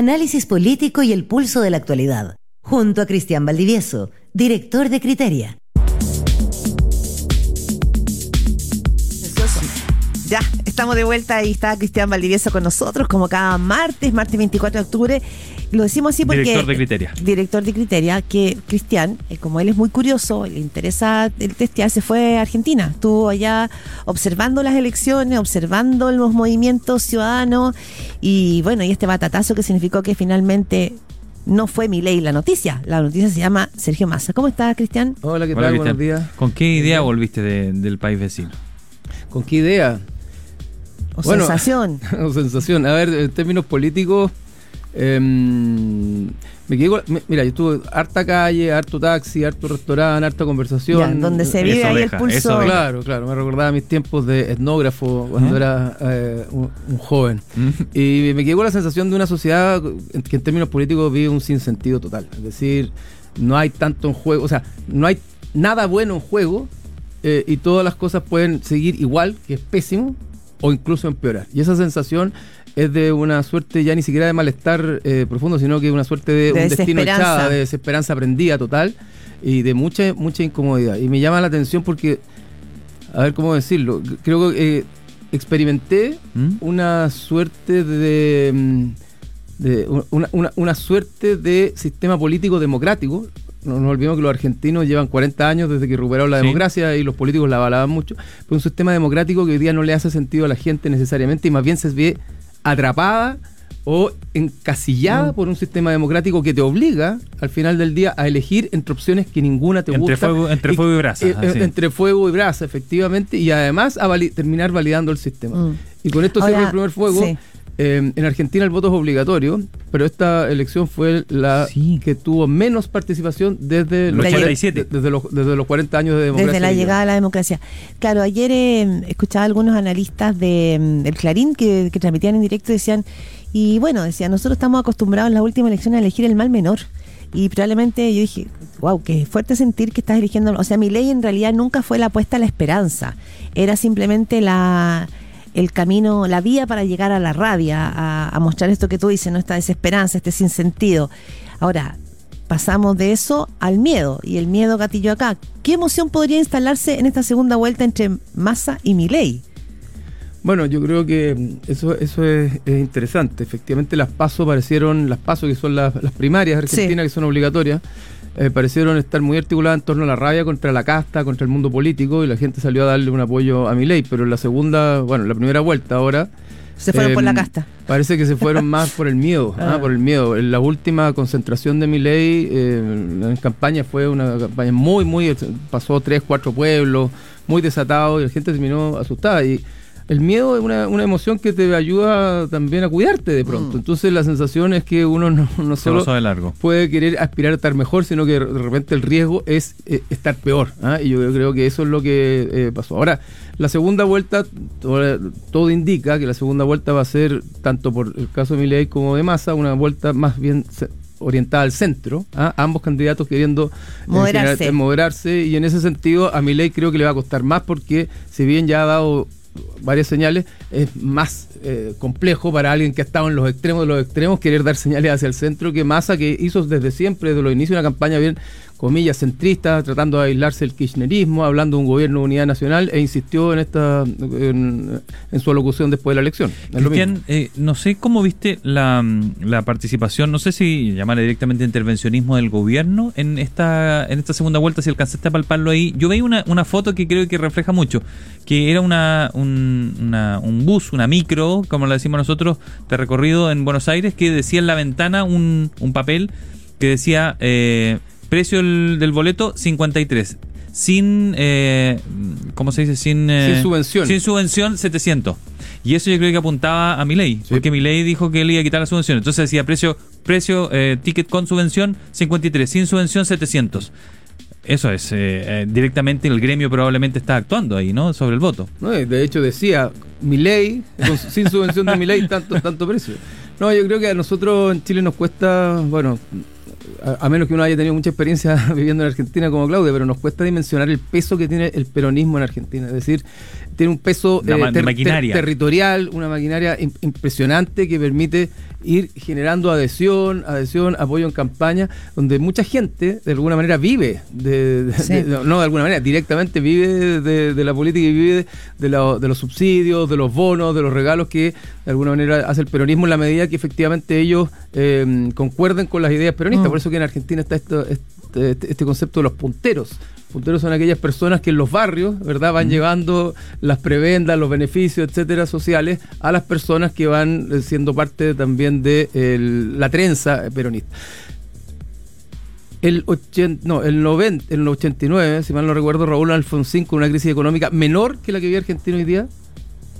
análisis político y el pulso de la actualidad, junto a Cristian Valdivieso, director de Criteria. Ya, estamos de vuelta y está Cristian Valdivieso con nosotros, como cada martes, martes 24 de octubre. Lo decimos así porque. Director de Criteria. Director de Criteria, que Cristian, eh, como él es muy curioso, le interesa el testear, se fue a Argentina. Estuvo allá observando las elecciones, observando los movimientos ciudadanos y bueno, y este batatazo que significó que finalmente no fue mi ley la noticia. La noticia se llama Sergio Massa. ¿Cómo estás, Cristian? Hola, ¿qué tal? Buenos días. ¿Con qué idea volviste de- del país vecino? ¿Con qué idea? O Bueno. sensación. o sensación. A ver, en términos políticos, em, me quedé con- me- Mira, yo estuve harta calle, harto taxi, harto restaurante, harta conversación. Ya, donde se Eso vive ahí deja, el pulso. Claro, claro, me recordaba mis tiempos de etnógrafo cuando ¿Mm? era eh, un, un joven. Y me quedé con la sensación de una sociedad que en términos políticos vive un sinsentido total. Es decir, no hay tanto en juego, o sea, no hay nada bueno en juego eh, y todas las cosas pueden seguir igual, que es pésimo, o incluso empeorar. Y esa sensación es de una suerte ya ni siquiera de malestar eh, profundo, sino que una suerte de, De un destino desesperanza. echada, de desesperanza prendida total y de mucha, mucha incomodidad. Y me llama la atención porque, a ver cómo decirlo, creo que eh, experimenté ¿Mm? una suerte de, mm, de una, una- una suerte de sistema político democrático. No nos olvidemos que los argentinos llevan 40 años desde que recuperaron la Sí. democracia y los políticos la avalaban mucho. Pero un sistema democrático que hoy día no le hace sentido a la gente necesariamente y más bien se ve atrapada o encasillada por un sistema democrático que te obliga al final del día a elegir entre opciones que ninguna te Entre gusta. fuego- entre fuego y brasa, eh, así. entre fuego y brasa, efectivamente, y además a vali- terminar validando el sistema. Mm. Y con esto Ahora, cierro el primer fuego. sí. Eh, en Argentina el voto es obligatorio, pero esta elección fue la Sí. que tuvo menos participación desde los, La 87. 40, desde los, desde los 40 años de democracia. Desde la llegada a la democracia. Claro, ayer eh, escuchaba a algunos analistas de, mm, del Clarín que, que transmitían en directo y decían, y bueno, decían, nosotros estamos acostumbrados en las últimas elecciones a elegir el mal menor. Y probablemente yo dije, wow, qué fuerte sentir que estás eligiendo. O sea, mi ley en realidad nunca fue la apuesta a la esperanza. Era simplemente la el camino, la vía para llegar a la rabia, a, a mostrar esto que tú dices, ¿no? Esta desesperanza, este sinsentido. Ahora, pasamos de eso al miedo y el miedo gatillo acá. ¿Qué emoción podría instalarse en esta segunda vuelta entre Massa y Milei? Bueno, yo creo que eso, eso es, es interesante. Efectivamente, las pasos parecieron, las pasos que son las, las primarias argentinas, que son obligatorias, eh, parecieron estar muy articuladas en torno a la rabia contra la casta, contra el mundo político, y la gente salió a darle un apoyo a Milei. Pero en la segunda, bueno, la primera vuelta ahora. Se fueron por la casta. Parece que se fueron más por el miedo, ah, Ah. por el miedo. En la última concentración de Milei eh, en campaña fue una campaña muy, muy, pasó tres, cuatro pueblos, muy desatado y la gente terminó asustada. Y el miedo es una, una emoción que te ayuda también a cuidarte de pronto. Mm. Entonces la sensación es que uno no, solo de largo. puede querer aspirar a estar mejor, sino que de repente el riesgo es eh, estar peor. ¿ah? Y yo creo que eso es lo que eh, pasó. Ahora, la segunda vuelta, todo, todo indica que la segunda vuelta va a ser, tanto por el caso de Milei como de Massa, una vuelta más bien orientada al centro, ¿ah? ambos candidatos queriendo eh, generar- moderarse y en ese sentido a Milei creo que le va a costar más porque si bien ya ha dado varias señales, es más eh, complejo para alguien que ha estado en los extremos de los extremos querer dar señales hacia el centro que Massa que hizo desde siempre, desde los inicios, una campaña bien, comillas, centrista, tratando de aislarse del kirchnerismo, hablando de un gobierno de unidad nacional e insistió en esta en, su alocución después de la elección. Cristian, eh, no sé cómo viste la, la participación, no sé si llamarle directamente intervencionismo del gobierno en esta en esta segunda vuelta, si alcanzaste a palparlo ahí. Yo veía una, una foto que creo que refleja mucho, que era una, un, una- un bus, una micro, como la decimos nosotros, de recorrido en Buenos Aires, que decía en la ventana un, un papel que decía eh, precio del, del boleto 53. Sin, eh, ¿cómo se dice? Sin, eh, Sin subvención. Sin subvención 700. Y eso yo creo que apuntaba a mi ley, porque mi ley dijo que él iba a quitar la subvención. Entonces decía precio, precio eh, ticket con subvención 53, sin subvención 700. Eso es, eh, eh, directamente el gremio probablemente está actuando ahí, ¿no? Sobre el voto. No, de hecho decía, mi ley, sin subvención de mi ley, tanto, tanto precio. No, yo creo que a nosotros en Chile nos cuesta, bueno, a, a menos que uno haya tenido mucha experiencia viviendo en Argentina como Claudia, pero nos cuesta dimensionar el peso que tiene el peronismo en Argentina. Es decir, tiene un peso eh, ter- ter- territorial, una maquinaria im- impresionante que permite ir generando adhesión, adhesión, apoyo en campaña, donde mucha gente de alguna manera vive, de, de- Sí. de- no de alguna manera, directamente vive de, de la política y vive de, la- de los subsidios, de los bonos, de los regalos que de alguna manera hace el peronismo en la medida que efectivamente ellos eh, concuerden con las ideas peronistas. Mm. Por eso que en Argentina está esto, este, este- este concepto de los punteros. Punteros son aquellas personas que en los barrios, ¿verdad?, van llevando las prebendas, los beneficios, etcétera, sociales a las personas que van eh, siendo parte también de el- la trenza peronista. El, 80, no, el, 90, el 89, si mal no recuerdo, Raúl Alfonsín con una crisis económica menor que la que vive Argentina hoy día,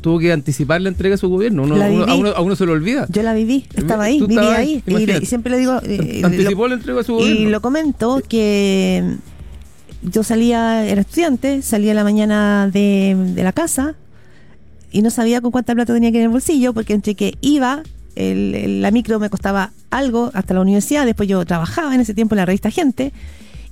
tuvo que anticipar la entrega de su gobierno. Uno- a, uno, a uno se lo olvida. Yo la viví, estaba ahí, viví ahí. Y, le- y siempre le digo. eh, Anticipó lo- la entrega de su y gobierno. lo comento que yo salía, era estudiante, salía a la mañana de, de la casa y no sabía con cuánta plata tenía que ir en el bolsillo, porque entre que iba, el- el- la micro me costaba algo hasta la universidad, después yo trabajaba en ese tiempo en la revista Gente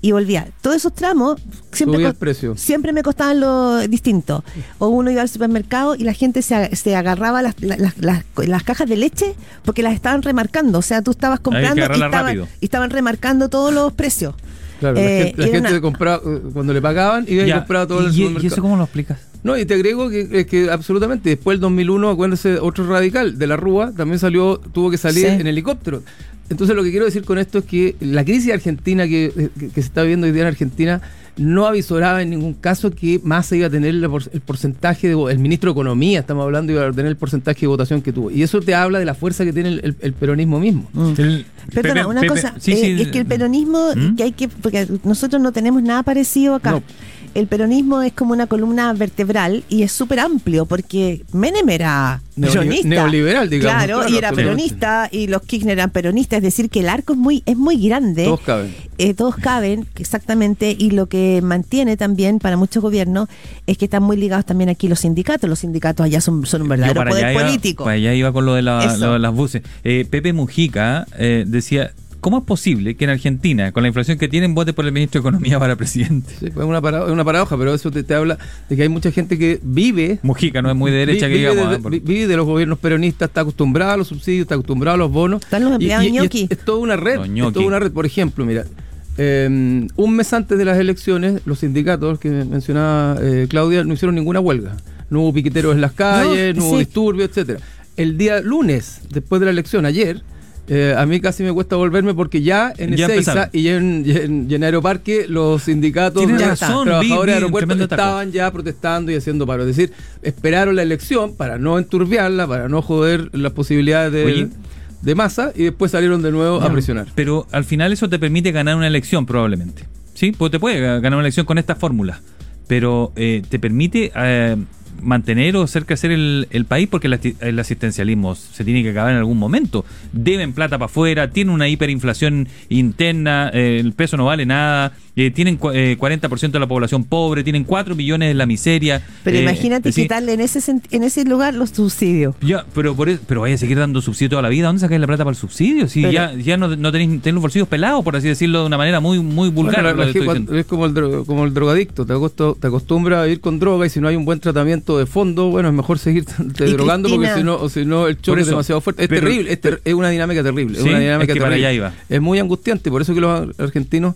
y volvía. Todos esos tramos siempre, el precio. siempre me costaban lo distinto. O uno iba al supermercado y la gente se, se agarraba las, las, las- las- cajas de leche porque las estaban remarcando. O sea, tú estabas comprando y estaban, y remarcando todos los precios. Claro, la Eh, gente, la y era gente una- compraba, eh, cuando le pagaban, iba y Ya, compraba todo en el ¿Y, y supermercado. eso cómo lo explicas? No, y te agrego que, es que absolutamente, después del 2001, acuérdense, otro radical de la Rúa también salió, tuvo que salir Sí. en helicóptero. Entonces lo que quiero decir con esto es que la crisis argentina que, que- que se está viviendo hoy día en Argentina no avisoraba en ningún caso que Massa iba a tener el, por- el porcentaje de el ministro de Economía, estamos hablando, iba a tener el porcentaje de votación que tuvo. Y eso te habla de la fuerza que tiene el, el- el peronismo mismo. El- Perdona, Pepe- una Pepe- cosa, sí, eh, sí, es que el peronismo, ¿Mm? que hay que, porque nosotros no tenemos nada parecido acá. No. El peronismo es como una columna vertebral y es súper amplio porque Menem era Neoli- peronista. neoliberal, digamos. Claro, Claro, y era peronista y los Kirchner eran peronistas, es decir, que el arco es muy, es muy grande. Todos caben. Eh, todos caben, exactamente, y lo que mantiene también para muchos gobiernos es que están muy ligados también aquí los sindicatos. Los sindicatos allá son, son un verdadero para poder allá iba- político. para allá iba con lo de, la- Eso. lo de las buses. Eh, Pepe Mujica eh, decía, ¿cómo es posible que en Argentina, con la inflación que tienen, vote por el ministro de Economía para presidente? Sí, pues es una, para- una paradoja, pero eso te, te habla de que hay mucha gente que vive Mujica no es muy de derecha Vi- que vive, digamos. de, por- vi- vive de los gobiernos peronistas, está acostumbrado a los subsidios, está acostumbrado a los bonos. Están los empleados y, y- y ñoqui. es, es toda una red. Es toda una red. Por ejemplo, mira, eh, un mes antes de las elecciones, los sindicatos que mencionaba eh, Claudia no hicieron ninguna huelga. No hubo piqueteros en las calles, no, No, hubo sí. disturbios, etcétera. El día lunes, después de la elección, ayer, eh, a mí casi me cuesta volverme porque ya en Ya Ezeiza y en, y en, y en Aeroparque los sindicatos de vi- trabajadores vi de aeropuertos estaban ya protestando y haciendo paro. Es decir, esperaron la elección para no enturbiarla, para no joder las posibilidades de, Oye. de masa y después salieron de nuevo a presionar. Pero al final eso te permite ganar una elección probablemente. ¿Sí? Pues te puede ganar una elección con esta fórmula. Pero eh, te permite eh, mantener o hacer crecer el, el país porque el, asistencialismo se tiene que acabar en algún momento. Deben plata para afuera, tienen una hiperinflación interna, eh, el peso no vale nada, eh, tienen eh, 40% de la población pobre, tienen 4 millones en la miseria. Pero eh, imagínate decir, quitarle en ese en ese lugar los subsidios. ya, pero por eso- pero vaya a seguir dando subsidio toda la vida. ¿Dónde sacáis la plata para el subsidio? Si Pero- ya, ya no, no tenéis, tenéis los bolsillos pelados, por así decirlo de una manera muy, muy vulgar. Bueno, lo es como el, como el drogadicto, te, acosto- te acostumbras a ir con droga y si no hay un buen tratamiento de fondo, bueno, es mejor seguir te drogando porque si no, o si no el choque es demasiado fuerte. Es pero- terrible, es, ter- es una dinámica terrible. Sí, es una dinámica es que para terrible. allá iba. Es muy angustiante, por eso que los ar- argentinos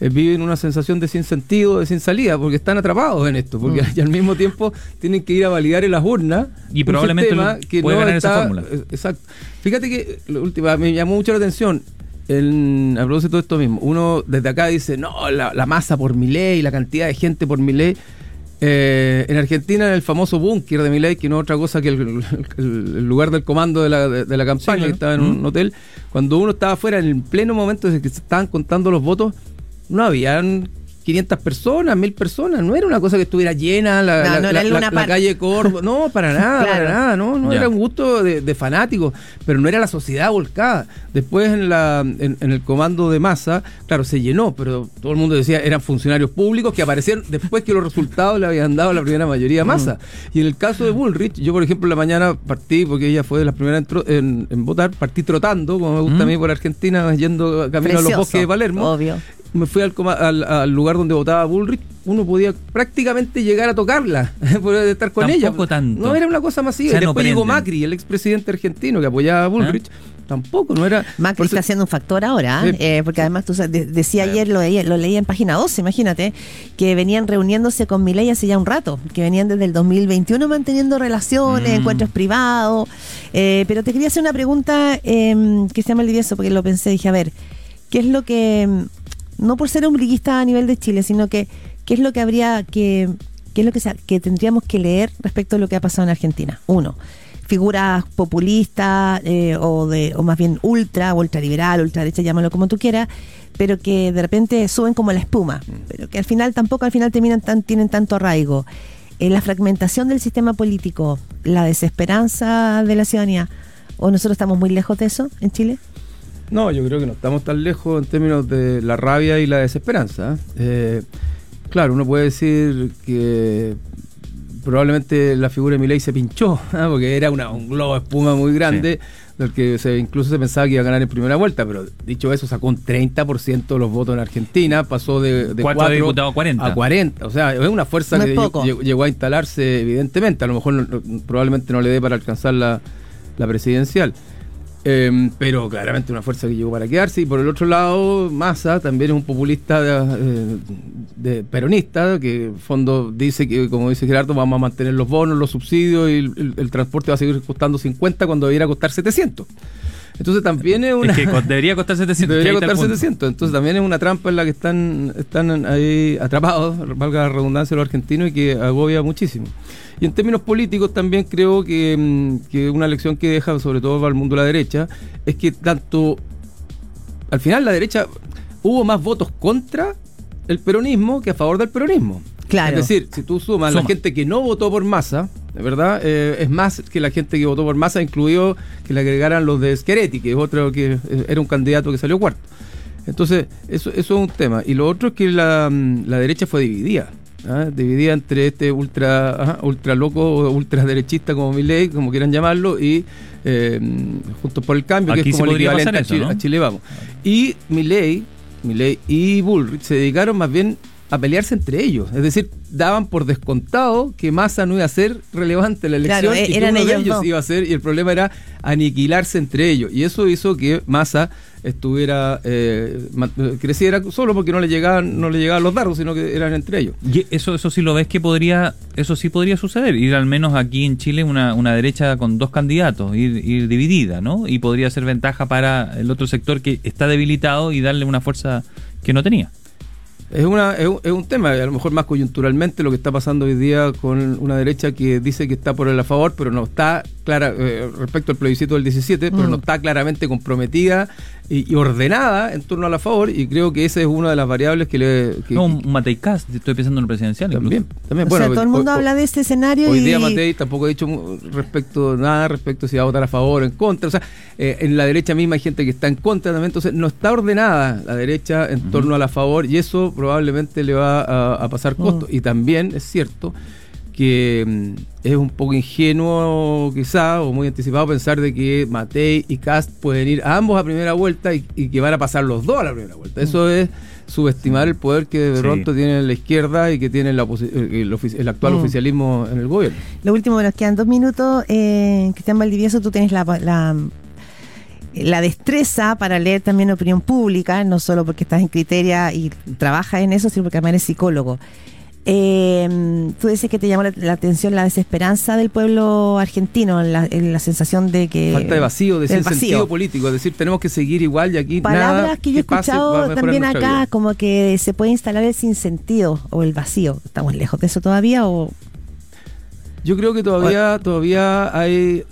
eh, viven una sensación de sin sentido, de sin salida, porque están atrapados en esto, porque y al mismo tiempo tienen que ir a validar en las urnas. Y un probablemente sistema que puede no ganar esa está- fórmula. eh, Exacto. Fíjate que lo último, me llamó mucho la atención. El, a propósito de esto mismo, uno desde acá dice, no, la, la masa por mi ley, la cantidad de gente por mi ley. Eh, en Argentina, en el famoso búnker de Milei, que no es otra cosa que el, el- el lugar del comando de la, de, de la campaña, Sí, que estaba en un hotel, cuando uno estaba afuera, en el pleno momento de que se estaban contando los votos, no habían 500 personas, 1000 personas, no era una cosa que estuviera llena la, No, la- no era la- Luna la- la Park. calle Corvo, no, para nada, Claro. para nada, no, no era un gusto de, de fanáticos, pero no era la sociedad volcada. Después en, la, en, en el comando de masa, claro, se llenó, pero todo el mundo decía eran funcionarios públicos que aparecieron después que los resultados le habían dado la primera mayoría a masa. Y en el caso de Bullrich, yo por ejemplo en la mañana partí, porque ella fue de las primeras en, tro- en- en votar, partí trotando, como me gusta a mí por Argentina, yendo camino a los bosques de Palermo obvio. Me fui al, coma- al, al lugar donde votaba Bullrich, uno podía prácticamente llegar a tocarla, poder estar con ella. Tampoco tanto. No era una cosa masiva. O sea, Y no después llegó. Macri, el expresidente argentino que apoyaba a Bullrich. Tampoco, no era. Macri por eso- está siendo un factor ahora, Sí. eh, porque además tú sabes, de- decía ayer, lo, leía- lo leía en página 12, imagínate, que venían reuniéndose con Milei hace ya un rato, que venían desde el 2021 manteniendo relaciones, Mm. encuentros privados. eh, pero te quería hacer una pregunta eh, que se llama Livieso, porque lo pensé, dije, a ver, ¿qué es lo que, no por ser ombliguista a nivel de Chile, sino que, ¿qué es lo que habría que, qué es lo que, que tendríamos que leer respecto a lo que ha pasado en Argentina? Uno, figuras populistas eh, o de o más bien ultra, ultraliberal, ultraderecha, llámalo como tú quieras, pero que de repente suben como la espuma, pero que al final tampoco al final terminan tan, tienen tanto arraigo. Eh, la fragmentación del sistema político, la desesperanza de la ciudadanía, o nosotros estamos muy lejos de eso en Chile? No, yo creo que no estamos tan lejos en términos de la rabia y la desesperanza. ¿eh? Eh, claro, uno puede decir que probablemente la figura de Milei se pinchó, ¿ah? porque era una- un globo de espuma muy grande, del que se, incluso se pensaba que iba a ganar en primera vuelta, pero dicho eso, sacó un 30% de los votos en Argentina, pasó de, de Cuatro cuatro diputados a 40. a 40. O sea, es una fuerza No que llegó, llegó a instalarse, evidentemente. A lo mejor no- no- probablemente no le dé para alcanzar la, la presidencial. Eh, pero claramente una fuerza que llegó para quedarse. Y por el otro lado, Massa también es un populista eh, de peronista, que en fondo dice que, como dice Gerardo, vamos a mantener los bonos, los subsidios y el transporte va a seguir costando 50 cuando debiera costar 700. Entonces también es una... Es que co- debería costar 700. Debería costar punto. 700. Entonces también es una trampa en la que están, están ahí atrapados, valga la redundancia, los argentinos y que agobia muchísimo. Y en términos políticos también creo que, mm, que una lección que deja, sobre todo para el mundo de la derecha, es que tanto al final la derecha hubo más votos contra el peronismo que a favor del peronismo. Claro. Es decir, si tú sumas la Suma. gente que no votó por masa, verdad, eh, es más que la gente que votó por masa, incluido que le agregaran los de Scheretti, que es otro que eh, era un candidato que salió cuarto. Entonces, eso, eso es un tema. Y lo otro es que la, mm, la derecha fue dividida. ¿ah? Dividida entre este ultra, ajá, ultra loco ultra derechista como Milley, como quieran llamarlo, y eh, Juntos por el Cambio, que Aquí es sí como el equivalente a, Chile, ¿no? a Chile Vamos. Y Milley, Milley y Bullrich se dedicaron más bien a pelearse entre ellos. Es decir, daban por descontado que Massa no iba a ser relevante en la elección Claro, y que eran uno de ellos ellos dos. iba a ser, y el problema era aniquilarse entre ellos. Y eso hizo que Massa estuviera eh, ma- creciera solo porque no le llegaban no le llegaban los dardos sino que eran entre ellos Y eso, eso sí lo ves que podría, eso sí podría suceder, ir al menos aquí en Chile una, una derecha con dos candidatos, ir, ir dividida, ¿no? Y podría ser ventaja para el otro sector que está debilitado y darle una fuerza que no tenía. Es, una, es, un, es un tema, a lo mejor más coyunturalmente lo que está pasando hoy día con una derecha que dice que está por el a favor, pero no está clara eh, respecto al plebiscito del 17, pero Mm. no está claramente comprometida y, y ordenada en torno a la favor, y creo que esa es una de las variables que le. que- no, Matei Cast, estoy pensando en el presidencial. también, incluso. también. o Bueno, sea, todo el mundo hoy- habla de este escenario Hoy y... día Matei tampoco ha dicho respecto nada respecto si va a votar a favor o en contra. O sea, eh, en la derecha misma hay gente que está en contra también. Entonces, no está ordenada la derecha en torno a la favor y eso probablemente le va a, a pasar costo. Y también es cierto que mm, es un poco ingenuo quizá o muy anticipado pensar de que Matei y Cast pueden ir a ambos a primera vuelta y, y que van a pasar los dos a la primera vuelta. Eso es subestimar el poder que de Sí. pronto tiene la izquierda y que tiene la el, el actual Mm. oficialismo en el gobierno. Lo último, nos quedan dos minutos. Eh, Cristian Valdivieso, tú tienes la, la, la destreza para leer también opinión pública, no solo porque estás en Criteria y trabajas en eso, sino porque además eres psicólogo. Eh, tú dices que te llamó la, la atención la desesperanza del pueblo argentino, la, la sensación de que... Falta de vacío, de sentido político, es decir, tenemos que seguir igual y aquí Palabras nada que yo he escuchado también acá, vida. como que se puede instalar el sinsentido o el vacío. ¿Estamos lejos de eso todavía o...? Yo creo que todavía, todavía hay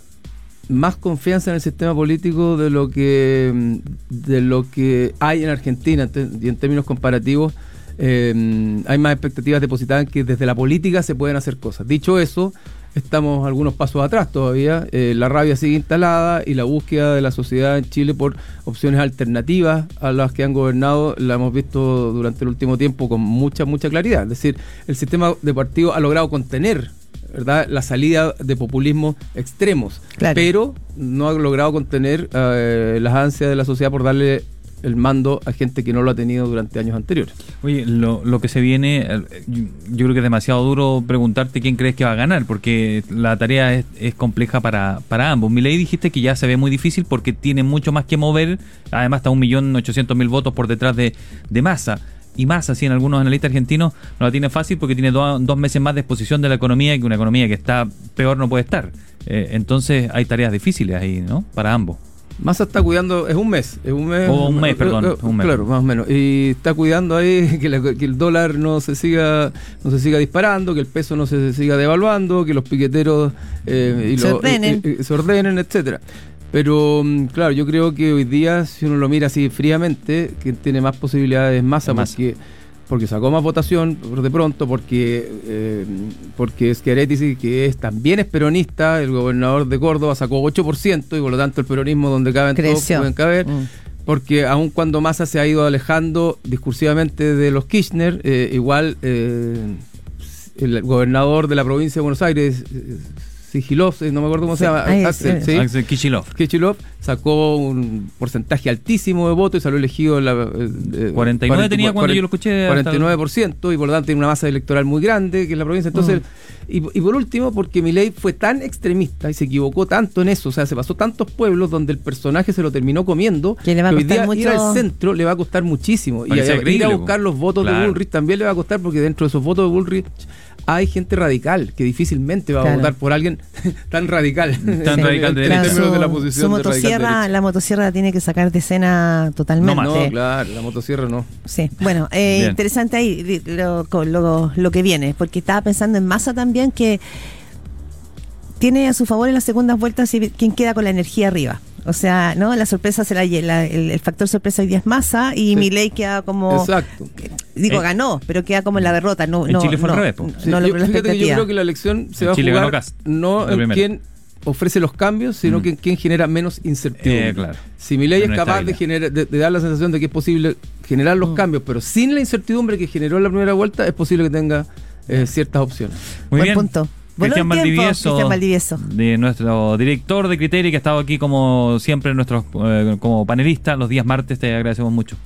más confianza en el sistema político de lo que mm, de lo que hay en Argentina y en términos comparativos eh, hay más expectativas depositadas en que desde la política se pueden hacer cosas. Dicho eso, estamos algunos pasos atrás todavía. Eh, la rabia sigue instalada y la búsqueda de la sociedad en Chile por opciones alternativas a las que han gobernado la hemos visto durante el último tiempo con mucha, mucha claridad. Es decir, el sistema de partido ha logrado contener ¿verdad? la salida de populismos extremos, Claro. pero no ha logrado contener eh, las ansias de la sociedad por darle el mando a gente que no lo ha tenido durante años anteriores. Oye, lo, lo que se viene, eh, yo, yo creo que es demasiado duro preguntarte quién crees que va a ganar, porque la tarea es, es compleja para, para ambos. Milei dijiste que ya se ve muy difícil porque tiene mucho más que mover, además está un millón ochocientos mil votos por detrás de, de Massa. Y Massa, así en algunos analistas argentinos, no la tiene fácil porque tiene do- dos meses más de exposición de la economía que una economía que está peor no puede estar. Eh, entonces hay tareas difíciles ahí, ¿no? Para ambos. Massa está cuidando, es un mes, es un mes. O un mes, perdón, un mes. Claro, más o menos. Y está cuidando ahí que, la- que el dólar no se siga no se siga disparando, que el peso no se siga devaluando, que los piqueteros eh, y Se lo- ordenen. y- y- se ordenen, etcétera. Pero mm, claro, yo creo que hoy día, si uno lo mira así fríamente, quien tiene más posibilidades es Massa, Massa. porque porque sacó más votación por de pronto, porque eh, porque Schiaretti, que es, también es peronista, el gobernador de Córdoba sacó 8% y por lo tanto el peronismo donde caben todos Creció. pueden caber. Mm. Porque aun cuando Massa se ha ido alejando discursivamente de los Kirchner, eh, igual eh, el gobernador de la provincia de Buenos Aires, eh, Sigilov, eh, no me acuerdo cómo se llama, es, Axel, ¿sí? Axel Kicillof. Kichilov sacó un porcentaje altísimo de votos y salió elegido en la, eh, eh, 49 tenía cuando yo lo escuché hasta- 49% y por lo tanto tiene una masa electoral muy grande que es la provincia. Entonces, y, y por último, porque Milei fue tan extremista y se equivocó tanto en eso, o sea, se pasó tantos pueblos donde el personaje se lo terminó comiendo, Que le va a hoy costar día ir al centro le va a costar muchísimo. Y a- ir a buscar los votos de. Bullrich también le va a costar porque dentro de esos votos de Bullrich hay gente radical que difícilmente va Claro. a votar por alguien tan radical. Tan radical de términos su, de la posición su de radical motosierra, derecha. la motosierra tiene que sacar de escena totalmente. No. No, claro, la motosierra no. Sí, bueno, eh, interesante ahí lo, lo- lo que viene, porque estaba pensando en masa también que tiene a su favor en las segundas vueltas y quien queda con la energía arriba. O sea, ¿no? La sorpresa será la, el, el factor sorpresa hoy día es masa y Sí. mi ley queda como Exacto. digo Eh, ganó, pero queda como en la derrota, no en no Chile fue al no, revés, po. no Sí, logró yo, la fíjate que yo creo que la elección se En va a Chile ganó jugar no la en quién ofrece los cambios, sino Mm. que en quién genera menos incertidumbre. Eh, claro. Si mi ley es capaz de, generar, de, de dar la sensación de que es posible generar Mm. los cambios, pero sin la incertidumbre que generó en la primera vuelta, es posible que tenga eh, ciertas opciones. Muy Buen bien. punto. Valdivieso, Cristian Valdivieso. de nuestro director de criterio que ha estado aquí como siempre nuestro, eh, como panelista los días martes, te agradecemos mucho.